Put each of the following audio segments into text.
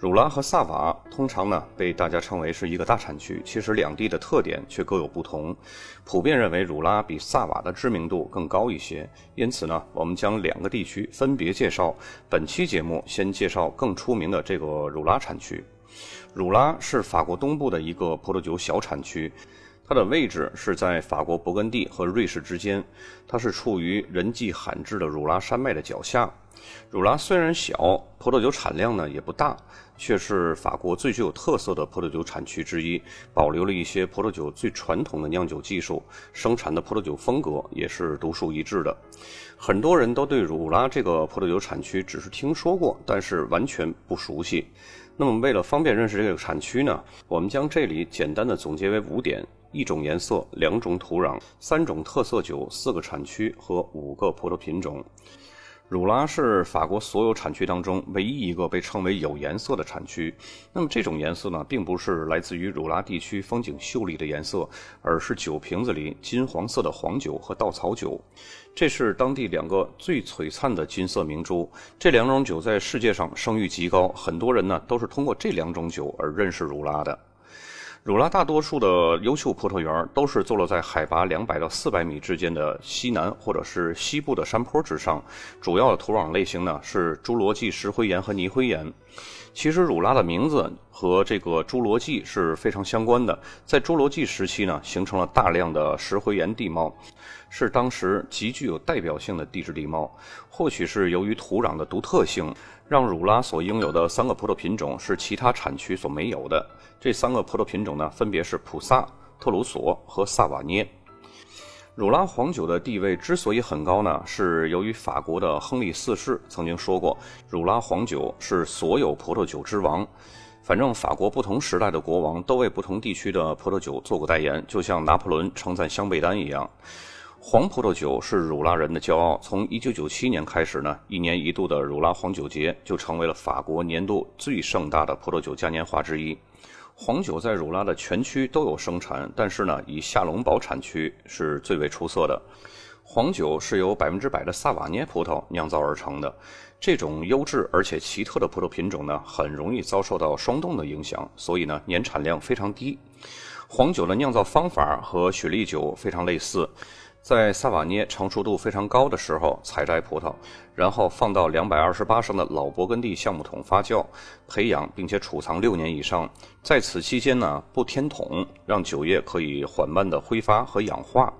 乳拉和萨瓦通常呢被大家称为是一个大产区，其实两地的特点却各有不同。普遍认为乳拉比萨瓦的知名度更高一些，因此呢，我们将两个地区分别介绍。本期节目先介绍更出名的这个乳拉产区。乳拉是法国东部的一个葡萄酒小产区，它的位置是在法国勃艮第和瑞士之间，它是处于人迹罕至的乳拉山脉的脚下。乳拉虽然小，葡萄酒产量呢也不大，却是法国最具有特色的葡萄酒产区之一，保留了一些葡萄酒最传统的酿酒技术，生产的葡萄酒风格也是独树一帜的。很多人都对乳拉这个葡萄酒产区只是听说过，但是完全不熟悉。那么为了方便认识这个产区呢，我们将这里简单的总结为五点：一种颜色，两种土壤，三种特色酒，四个产区和五个葡萄品种。乳拉是法国所有产区当中唯一一个被称为有颜色的产区。那么这种颜色呢，并不是来自于乳拉地区风景秀丽的颜色，而是酒瓶子里金黄色的黄酒和稻草酒。这是当地两个最璀璨的金色明珠。这两种酒在世界上声誉极高，很多人呢都是通过这两种酒而认识乳拉的。乳拉大多数的优秀葡萄园都是坐落在海拔两百到四百米之间的西南或者是西部的山坡之上，主要的土壤类型呢是侏罗纪石灰岩和泥灰岩。其实乳拉的名字和这个侏罗纪是非常相关的，在侏罗纪时期呢，形成了大量的石灰岩地貌，是当时极具有代表性的地质地貌。或许是由于土壤的独特性。让乳拉所拥有的三个葡萄品种是其他产区所没有的。这三个葡萄品种呢，分别是普萨、特鲁索和萨瓦涅。乳拉黄酒的地位之所以很高呢，是由于法国的亨利四世曾经说过，乳拉黄酒是所有葡萄酒之王。反正法国不同时代的国王都为不同地区的葡萄酒做过代言，就像拿破仑称赞香贝丹一样。黄葡萄酒是乳拉人的骄傲。从1997年开始呢，一年一度的乳拉黄酒节就成为了法国年度最盛大的葡萄酒嘉年华之一。黄酒在乳拉的全区都有生产，但是呢，以夏隆堡产区是最为出色的。黄酒是由百分之百的萨瓦涅葡萄酿造而成的。这种优质而且奇特的葡萄品种呢，很容易遭受到霜冻的影响，所以呢，年产量非常低。黄酒的酿造方法和雪莉酒非常类似。在萨瓦涅成熟度非常高的时候采摘葡萄，然后放到两百二十八升的老勃艮第橡木桶发酵、培养，并且储藏六年以上。在此期间呢，不添桶，让酒液可以缓慢的挥发和氧化。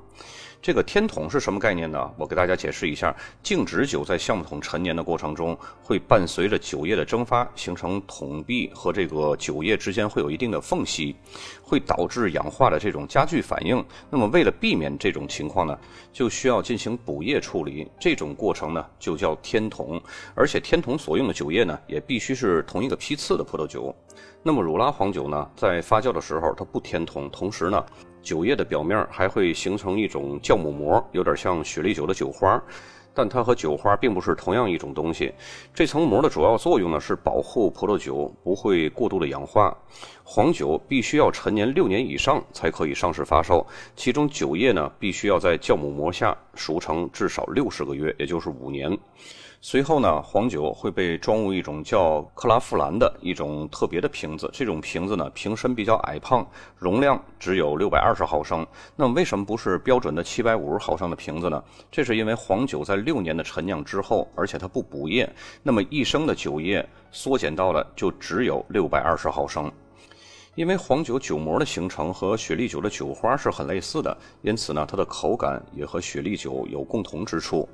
这个天桶是什么概念呢？我给大家解释一下：静止酒在橡木桶陈年的过程中，会伴随着酒液的蒸发，形成桶壁和这个酒液之间会有一定的缝隙，会导致氧化的这种加剧反应。那么为了避免这种情况呢，就需要进行补液处理。这种过程呢就叫天桶，而且天桶所用的酒液呢也必须是同一个批次的葡萄酒。那么乳拉黄酒呢，在发酵的时候它不天桶，同时呢。酒液的表面还会形成一种酵母膜，有点像雪莉酒的酒花，但它和酒花并不是同样一种东西。这层膜的主要作用呢是保护葡萄酒不会过度的氧化。黄酒必须要陈年六年以上才可以上市发售，其中酒液呢必须要在酵母膜下熟成至少六十个月，也就是五年。随后呢，黄酒会被装入一种叫克拉夫兰的一种特别的瓶子。这种瓶子呢，瓶身比较矮胖，容量只有六百二十毫升。那么为什么不是标准的七百五十毫升的瓶子呢？这是因为黄酒在六年的陈酿之后，而且它不补液，那么一升的酒液缩减到了就只有六百二十毫升。因为黄酒酒膜的形成和雪莉酒的酒花是很类似的，因此呢，它的口感也和雪莉酒有共同之处，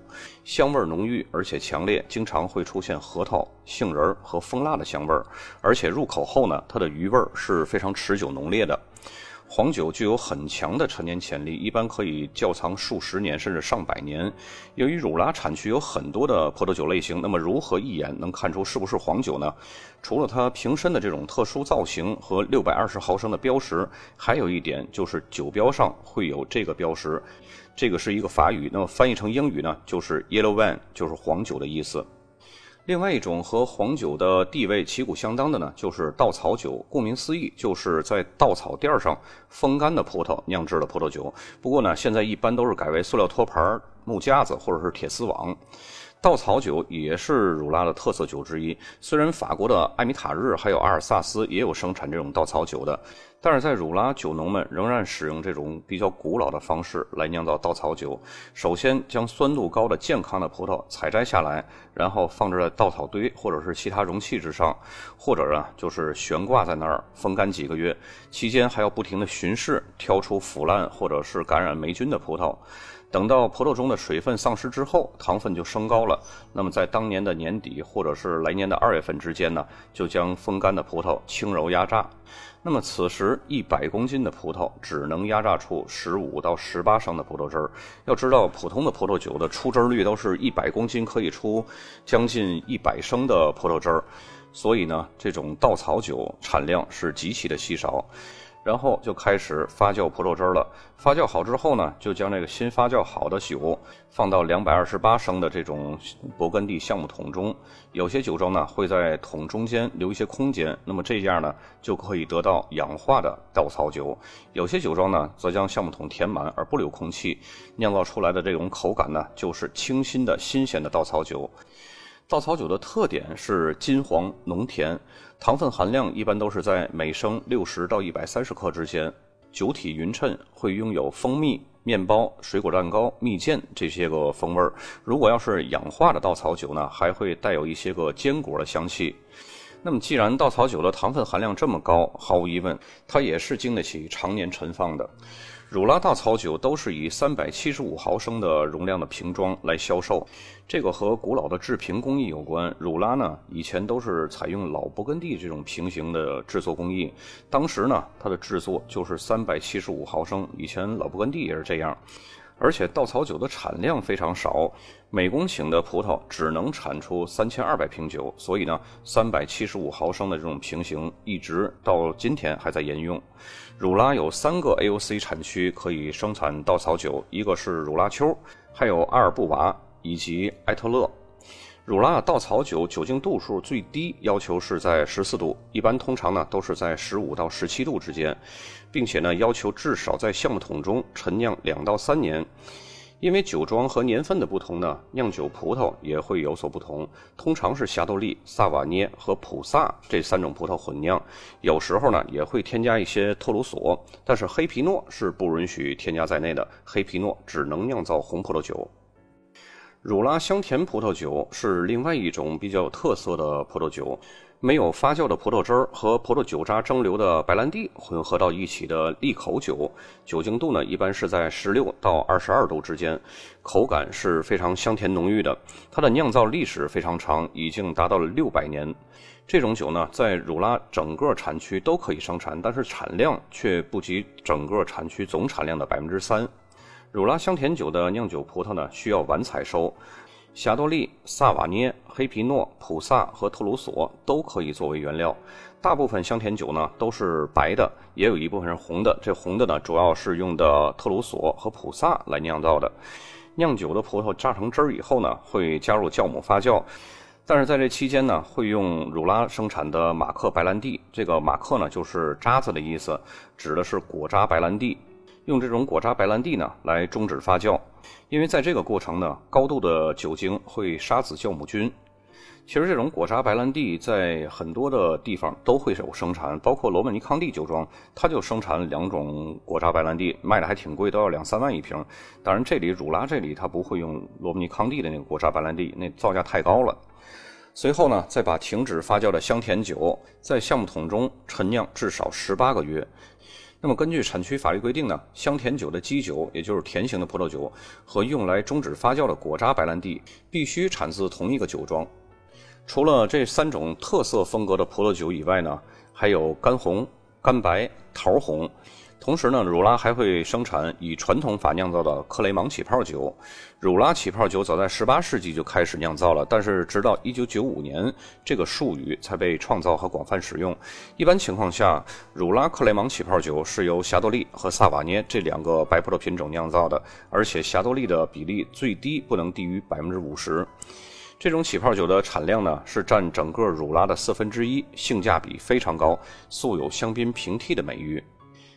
香味浓郁而且强烈，经常会出现核桃、杏仁和蜂蜡的香味儿，而且入口后呢，它的余味是非常持久浓烈的。黄酒具有很强的陈年潜力，一般可以窖藏数十年甚至上百年。由于乳拉产区有很多的葡萄酒类型，那么如何一眼能看出是不是黄酒呢？除了它瓶身的这种特殊造型和六百二十毫升的标识，还有一点就是酒标上会有这个标识，这个是一个法语，那么翻译成英语呢，就是 yellow wine，就是黄酒的意思。另外一种和黄酒的地位旗鼓相当的呢，就是稻草酒。顾名思义，就是在稻草垫上风干的葡萄酿制的葡萄酒。不过呢，现在一般都是改为塑料托盘、木架子或者是铁丝网。稻草酒也是乳拉的特色酒之一。虽然法国的艾米塔日还有阿尔萨斯也有生产这种稻草酒的，但是在乳拉酒农们仍然使用这种比较古老的方式来酿造稻草酒。首先将酸度高的健康的葡萄采摘下来，然后放置在稻草堆或者是其他容器之上，或者啊就是悬挂在那儿风干几个月。期间还要不停地巡视，挑出腐烂或者是感染霉菌的葡萄。等到葡萄中的水分丧失之后，糖分就升高了。那么在当年的年底或者是来年的二月份之间呢，就将风干的葡萄轻柔压榨。那么此时一百公斤的葡萄只能压榨出十五到十八升的葡萄汁儿。要知道，普通的葡萄酒的出汁率都是一百公斤可以出将近一百升的葡萄汁儿，所以呢，这种稻草酒产量是极其的稀少。然后就开始发酵葡萄汁了。发酵好之后呢，就将这个新发酵好的酒放到两百二十八升的这种勃艮第橡木桶中。有些酒庄呢会在桶中间留一些空间，那么这样呢就可以得到氧化的稻草酒。有些酒庄呢则将橡木桶填满而不留空气，酿造出来的这种口感呢就是清新的新鲜的稻草酒。稻草酒的特点是金黄浓甜，糖分含量一般都是在每升六十到一百三十克之间。酒体匀称，会拥有蜂蜜、面包、水果蛋糕、蜜饯这些个风味儿。如果要是氧化的稻草酒呢，还会带有一些个坚果的香气。那么，既然稻草酒的糖分含量这么高，毫无疑问，它也是经得起常年陈放的。乳拉大草酒都是以三百七十五毫升的容量的瓶装来销售，这个和古老的制瓶工艺有关。乳拉呢，以前都是采用老勃艮第这种瓶型的制作工艺，当时呢，它的制作就是三百七十五毫升，以前老勃艮第也是这样。而且稻草酒的产量非常少，每公顷的葡萄只能产出三千二百瓶酒，所以呢，三百七十五毫升的这种瓶型一直到今天还在沿用。乳拉有三个 AOC 产区可以生产稻草酒，一个是乳拉丘，还有阿尔布瓦以及埃特勒。乳拉稻草酒酒精度数最低要求是在十四度，一般通常呢都是在十五到十七度之间，并且呢要求至少在橡木桶中陈酿两到三年。因为酒庄和年份的不同呢，酿酒葡萄也会有所不同。通常是霞多丽、萨瓦涅和普萨这三种葡萄混酿，有时候呢也会添加一些特鲁索，但是黑皮诺是不允许添加在内的。黑皮诺只能酿造红葡萄酒。乳拉香甜葡萄酒是另外一种比较有特色的葡萄酒，没有发酵的葡萄汁儿和葡萄酒渣蒸馏的白兰地混合到一起的利口酒，酒精度呢一般是在十六到二十二度之间，口感是非常香甜浓郁的。它的酿造历史非常长，已经达到了六百年。这种酒呢，在乳拉整个产区都可以生产，但是产量却不及整个产区总产量的百分之三。乳拉香甜酒的酿酒葡萄呢，需要晚采收。霞多丽、萨瓦涅、黑皮诺、普萨和特鲁索都可以作为原料。大部分香甜酒呢都是白的，也有一部分是红的。这红的呢，主要是用的特鲁索和普萨来酿造的。酿酒的葡萄榨成汁儿以后呢，会加入酵母发酵。但是在这期间呢，会用乳拉生产的马克白兰地。这个马克呢，就是渣子的意思，指的是果渣白兰地。用这种果渣白兰地呢来终止发酵，因为在这个过程呢，高度的酒精会杀死酵母菌。其实这种果渣白兰地在很多的地方都会有生产，包括罗曼尼康帝酒庄，它就生产两种果渣白兰地，卖的还挺贵，都要两三万一瓶。当然这里乳拉这里它不会用罗曼尼康帝的那个果渣白兰地，那造价太高了。随后呢，再把停止发酵的香甜酒在橡木桶中陈酿至少十八个月。那么根据产区法律规定呢，香甜酒的基酒，也就是甜型的葡萄酒，和用来终止发酵的果渣白兰地，必须产自同一个酒庄。除了这三种特色风格的葡萄酒以外呢，还有干红、干白、桃红。同时呢，汝拉还会生产以传统法酿造的克雷芒起泡酒。汝拉起泡酒早在18世纪就开始酿造了，但是直到1995年，这个术语才被创造和广泛使用。一般情况下，汝拉克雷芒起泡酒是由霞多丽和萨瓦涅这两个白葡萄品种酿造的，而且霞多丽的比例最低不能低于50%。这种起泡酒的产量呢是占整个汝拉的四分之一，性价比非常高，素有香槟平替的美誉。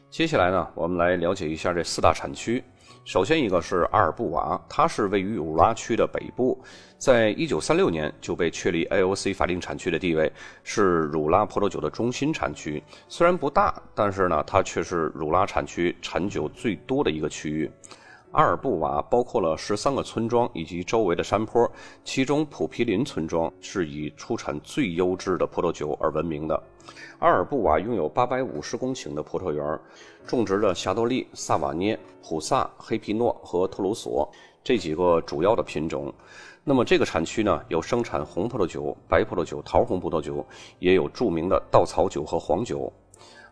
接下来呢，我们来了解一下这四大产区。首先一个是阿尔布瓦，它是位于汝拉区的北部，在一九三六年就被确立 AOC 法定产区的地位，是汝拉葡萄酒的中心产区。虽然不大，但是呢，它却是汝拉产区产酒最多的一个区域。阿尔布瓦包括了十三个村庄以及周围的山坡，其中普皮林村庄是以出产最优质的葡萄酒而闻名的。阿尔布瓦拥有八百五十公顷的葡萄园，种植了霞多丽、萨瓦涅、普萨、黑皮诺和特鲁索这几个主要的品种。那么这个产区呢，有生产红葡萄酒、白葡萄酒、桃红葡萄酒，也有著名的稻草酒和黄酒。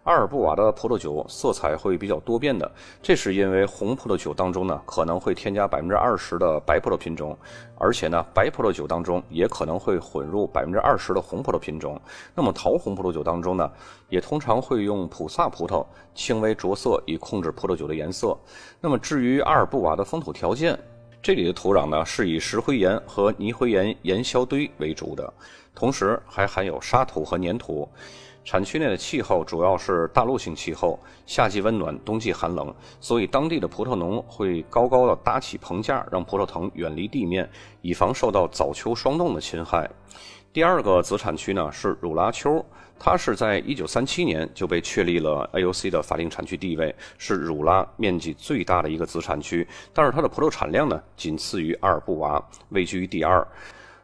阿尔布瓦的葡萄酒色彩会比较多变的，这是因为红葡萄酒当中呢可能会添加百分之二十的白葡萄品种，而且呢白葡萄酒当中也可能会混入百分之二十的红葡萄品种。那么桃红葡萄酒当中呢，也通常会用普萨葡萄轻微着色以控制葡萄酒的颜色。那么至于阿尔布瓦的风土条件，这里的土壤呢是以石灰岩和泥灰岩岩硝堆为主的，同时还含有沙土和粘土。产区内的气候主要是大陆性气候，夏季温暖，冬季寒冷，所以当地的葡萄农会高高的搭起棚架，让葡萄藤远离地面，以防受到早秋霜冻的侵害。第二个子产区呢是汝拉丘，它是在一九三七年就被确立了 AOC 的法定产区地位，是汝拉面积最大的一个子产区，但是它的葡萄产量呢仅次于阿尔布瓦，位居于第二。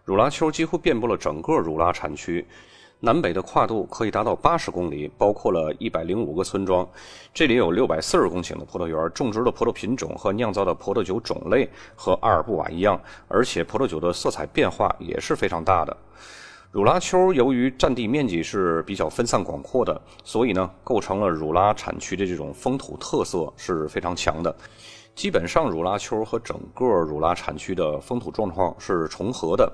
汝拉丘几乎遍布了整个汝拉产区。南北的跨度可以达到八十公里，包括了一百零五个村庄。这里有六百四十公顷的葡萄园，种植的葡萄品种和酿造的葡萄酒种类和阿尔布瓦一样，而且葡萄酒的色彩变化也是非常大的。汝拉丘由于占地面积是比较分散广阔的，所以呢，构成了汝拉产区的这种风土特色是非常强的。基本上，汝拉丘和整个汝拉产区的风土状况是重合的。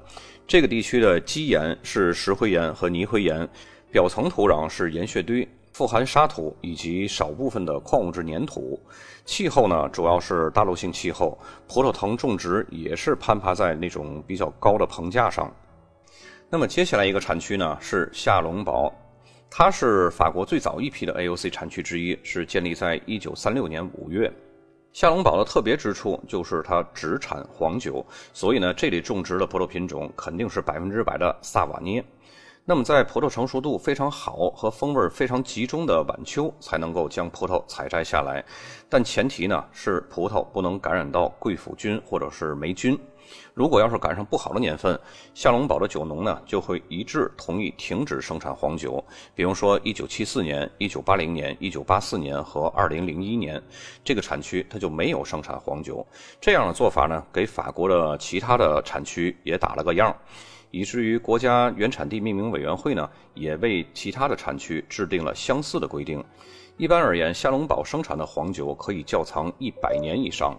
这个地区的基岩是石灰岩和泥灰岩，表层土壤是岩屑堆，富含沙土以及少部分的矿物质粘土。气候呢，主要是大陆性气候，葡萄藤种植也是攀爬在那种比较高的棚架上。那么接下来一个产区呢是夏隆堡，它是法国最早一批的 AOC 产区之一，是建立在1936年5月。夏隆堡的特别之处就是它只产黄酒，所以呢，这里种植的葡萄品种肯定是百分之百的萨瓦涅。那么，在葡萄成熟度非常好和风味非常集中的晚秋，才能够将葡萄采摘下来。但前提呢是葡萄不能感染到贵腐菌或者是霉菌。如果要是赶上不好的年份，夏隆堡的酒农呢就会一致同意停止生产黄酒。比如说1974年、1980年、1984年和2001年，这个产区它就没有生产黄酒。这样的做法呢，给法国的其他的产区也打了个样。以至于国家原产地命名委员会呢，也为其他的产区制定了相似的规定。一般而言，下龙堡生产的黄酒可以窖藏一百年以上。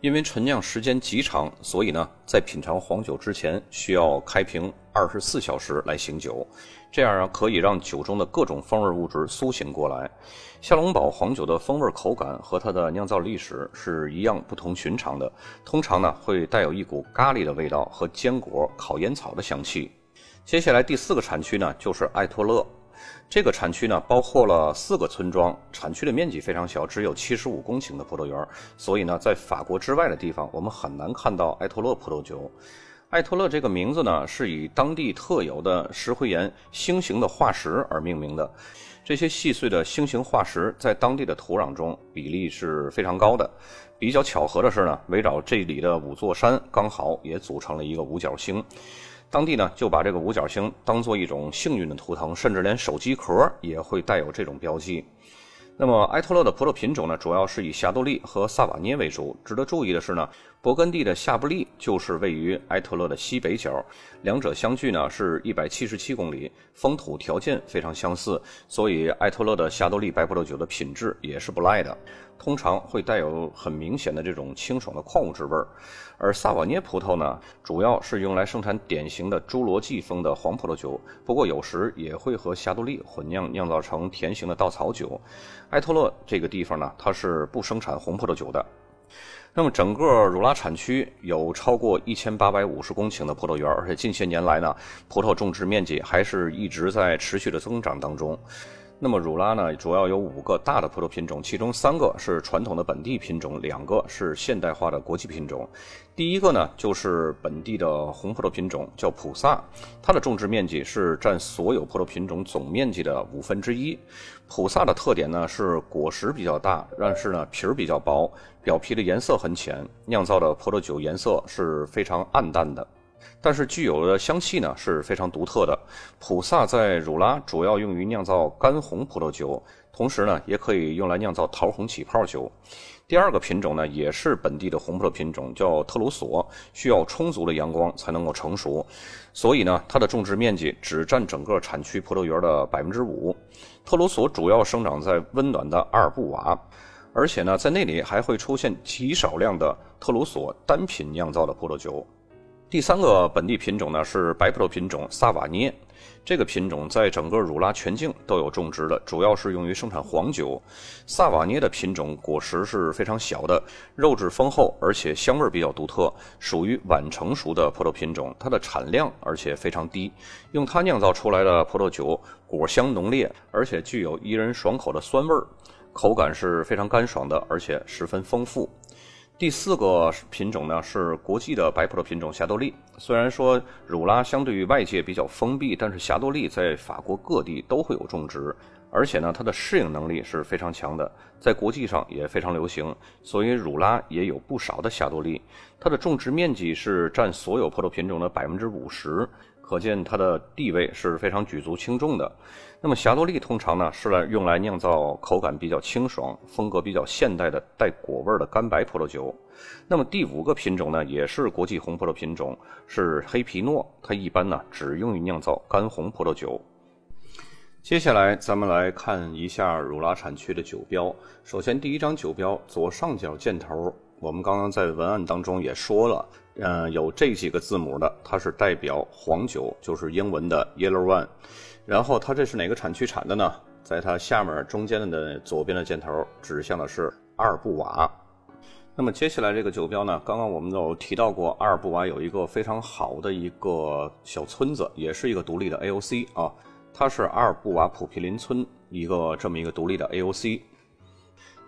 因为陈酿时间极长，所以呢，在品尝黄酒之前需要开瓶二十四小时来醒酒，这样啊可以让酒中的各种风味物质苏醒过来。夏隆堡黄酒的风味口感和它的酿造历史是一样不同寻常的，通常呢会带有一股咖喱的味道和坚果、烤烟草的香气。接下来第四个产区呢就是艾托勒。这个产区呢，包括了四个村庄，产区的面积非常小，只有七十五公顷的葡萄园，所以呢，在法国之外的地方，我们很难看到埃托勒葡萄酒。艾托勒这个名字呢，是以当地特有的石灰岩星形的化石而命名的。这些细碎的星形化石在当地的土壤中比例是非常高的。比较巧合的是呢，围绕这里的五座山刚好也组成了一个五角星。当地呢就把这个五角星当做一种幸运的图腾，甚至连手机壳也会带有这种标记。那么埃托勒的葡萄品种呢，主要是以霞多丽和萨瓦涅为主。值得注意的是呢，勃艮第的夏布利就是位于埃特勒的西北角，两者相距呢是一百七十七公里，风土条件非常相似，所以埃特勒的霞多丽白葡萄酒的品质也是不赖的。通常会带有很明显的这种清爽的矿物质味儿，而萨瓦涅葡萄呢，主要是用来生产典型的侏罗纪风的黄葡萄酒，不过有时也会和霞多丽混酿酿造成甜型的稻草酒。埃托勒这个地方呢，它是不生产红葡萄酒的。那么整个汝拉产区有超过一千八百五十公顷的葡萄园，而且近些年来呢，葡萄种植面积还是一直在持续的增长当中。那么汝拉呢，主要有五个大的葡萄品种，其中三个是传统的本地品种，两个是现代化的国际品种。第一个呢，就是本地的红葡萄品种，叫普萨，它的种植面积是占所有葡萄品种总面积的五分之一。普萨的特点呢是果实比较大，但是呢皮儿比较薄，表皮的颜色很浅，酿造的葡萄酒颜色是非常暗淡的。但是具有的香气呢是非常独特的。普萨在汝拉主要用于酿造干红葡萄酒，同时呢也可以用来酿造桃红起泡酒。第二个品种呢也是本地的红葡萄品种，叫特鲁索，需要充足的阳光才能够成熟，所以呢它的种植面积只占整个产区葡萄园的百分之五。特鲁索主要生长在温暖的阿尔布瓦，而且呢在那里还会出现极少量的特鲁索单品酿造的葡萄酒。第三个本地品种呢是白葡萄品种萨瓦涅，这个品种在整个汝拉全境都有种植的，主要是用于生产黄酒。萨瓦涅的品种果实是非常小的，肉质丰厚，而且香味比较独特，属于晚成熟的葡萄品种。它的产量而且非常低，用它酿造出来的葡萄酒果香浓烈，而且具有宜人爽口的酸味儿，口感是非常干爽的，而且十分丰富。第四个品种呢是国际的白葡萄品种霞多丽。虽然说汝拉相对于外界比较封闭，但是霞多丽在法国各地都会有种植，而且呢它的适应能力是非常强的，在国际上也非常流行。所以汝拉也有不少的霞多丽，它的种植面积是占所有葡萄品种的百分之五十。可见它的地位是非常举足轻重的。那么霞多丽通常呢是来用来酿造口感比较清爽、风格比较现代的带果味的干白葡萄酒。那么第五个品种呢也是国际红葡萄品种，是黑皮诺。它一般呢只用于酿造干红葡萄酒。接下来咱们来看一下汝拉产区的酒标。首先第一张酒标左上角箭头，我们刚刚在文案当中也说了。嗯，有这几个字母的，它是代表黄酒，就是英文的 Yellow One。然后它这是哪个产区产的呢？在它下面中间的的左边的箭头指向的是阿尔布瓦。那么接下来这个酒标呢，刚刚我们有提到过，阿尔布瓦有一个非常好的一个小村子，也是一个独立的 AOC 啊，它是阿尔布瓦普皮林村一个这么一个独立的 AOC。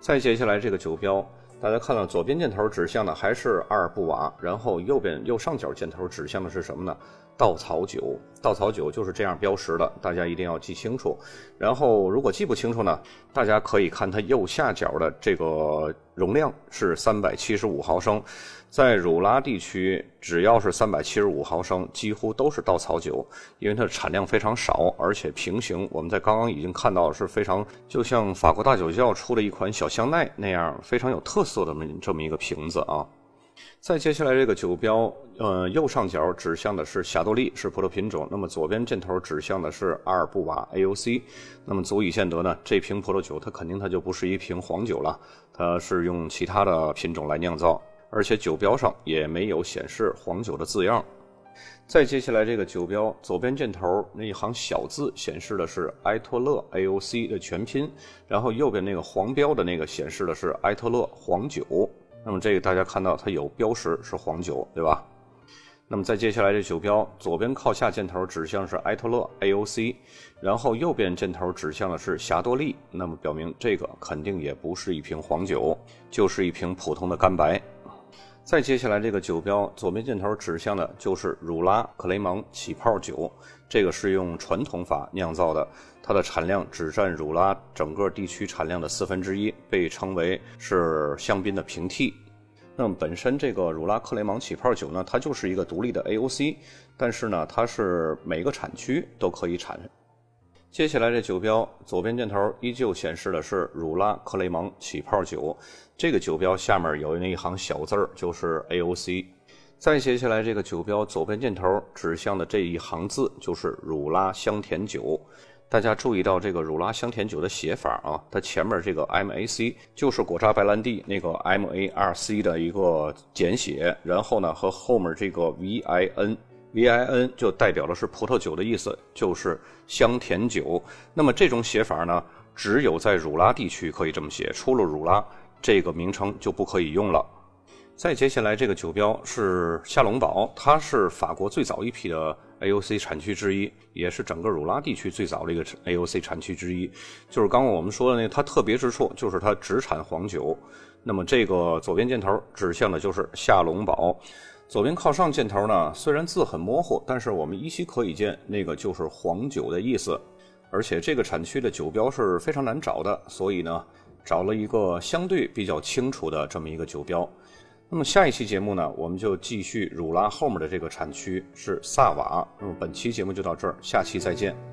再接下来这个酒标。大家看到左边箭头指向的还是阿尔布瓦，然后右边右上角箭头指向的是什么呢？稻草酒，稻草酒就是这样标识的，大家一定要记清楚。然后如果记不清楚呢，大家可以看它右下角的这个容量是三百七十五毫升。在汝拉地区，只要是三百七十五毫升，几乎都是稻草酒，因为它的产量非常少，而且瓶型我们在刚刚已经看到是非常，就像法国大酒窖出的一款小香奈那样非常有特色的这么一个瓶子啊。再接下来这个酒标，呃，右上角指向的是霞多丽，是葡萄品种。那么左边箭头指向的是阿尔布瓦 AOC。那么足以见得呢，这瓶葡萄酒它肯定它就不是一瓶黄酒了，它是用其他的品种来酿造，而且酒标上也没有显示黄酒的字样。再接下来这个酒标，左边箭头那一行小字显示的是埃托勒 AOC 的全拼，然后右边那个黄标的那个显示的是埃托勒黄酒。那么这个大家看到它有标识是黄酒，对吧？那么再接下来这酒标，左边靠下箭头指向是埃托勒 AOC，然后右边箭头指向的是霞多丽，那么表明这个肯定也不是一瓶黄酒，就是一瓶普通的干白。再接下来这个酒标，左边箭头指向的就是汝拉克雷蒙起泡酒，这个是用传统法酿造的。它的产量只占汝拉整个地区产量的四分之一，被称为是香槟的平替。那么本身这个汝拉克雷芒起泡酒呢，它就是一个独立的 AOC，但是呢，它是每个产区都可以产。接下来这酒标左边箭头依旧显示的是汝拉克雷蒙起泡酒，这个酒标下面有那一行小字儿，就是 AOC。再接下来这个酒标左边箭头指向的这一行字，就是汝拉香甜酒。大家注意到这个汝拉香甜酒的写法啊，它前面这个 MAC 就是果渣白兰地那个 MARC 的一个简写，然后呢和后面这个 VIN。V I N 就代表的是葡萄酒的意思，就是香甜酒。那么这种写法呢，只有在汝拉地区可以这么写，出了汝拉，这个名称就不可以用了。再接下来这个酒标是夏龙堡，它是法国最早一批的 A O C 产区之一，也是整个汝拉地区最早的一个 A O C 产区之一。就是刚刚我们说的那，它特别之处就是它只产黄酒。那么这个左边箭头指向的就是夏龙堡。左边靠上箭头呢，虽然字很模糊，但是我们依稀可以见那个就是黄酒的意思。而且这个产区的酒标是非常难找的，所以呢，找了一个相对比较清楚的这么一个酒标。那么下一期节目呢，我们就继续汝拉后面的这个产区是萨瓦。那么本期节目就到这儿，下期再见。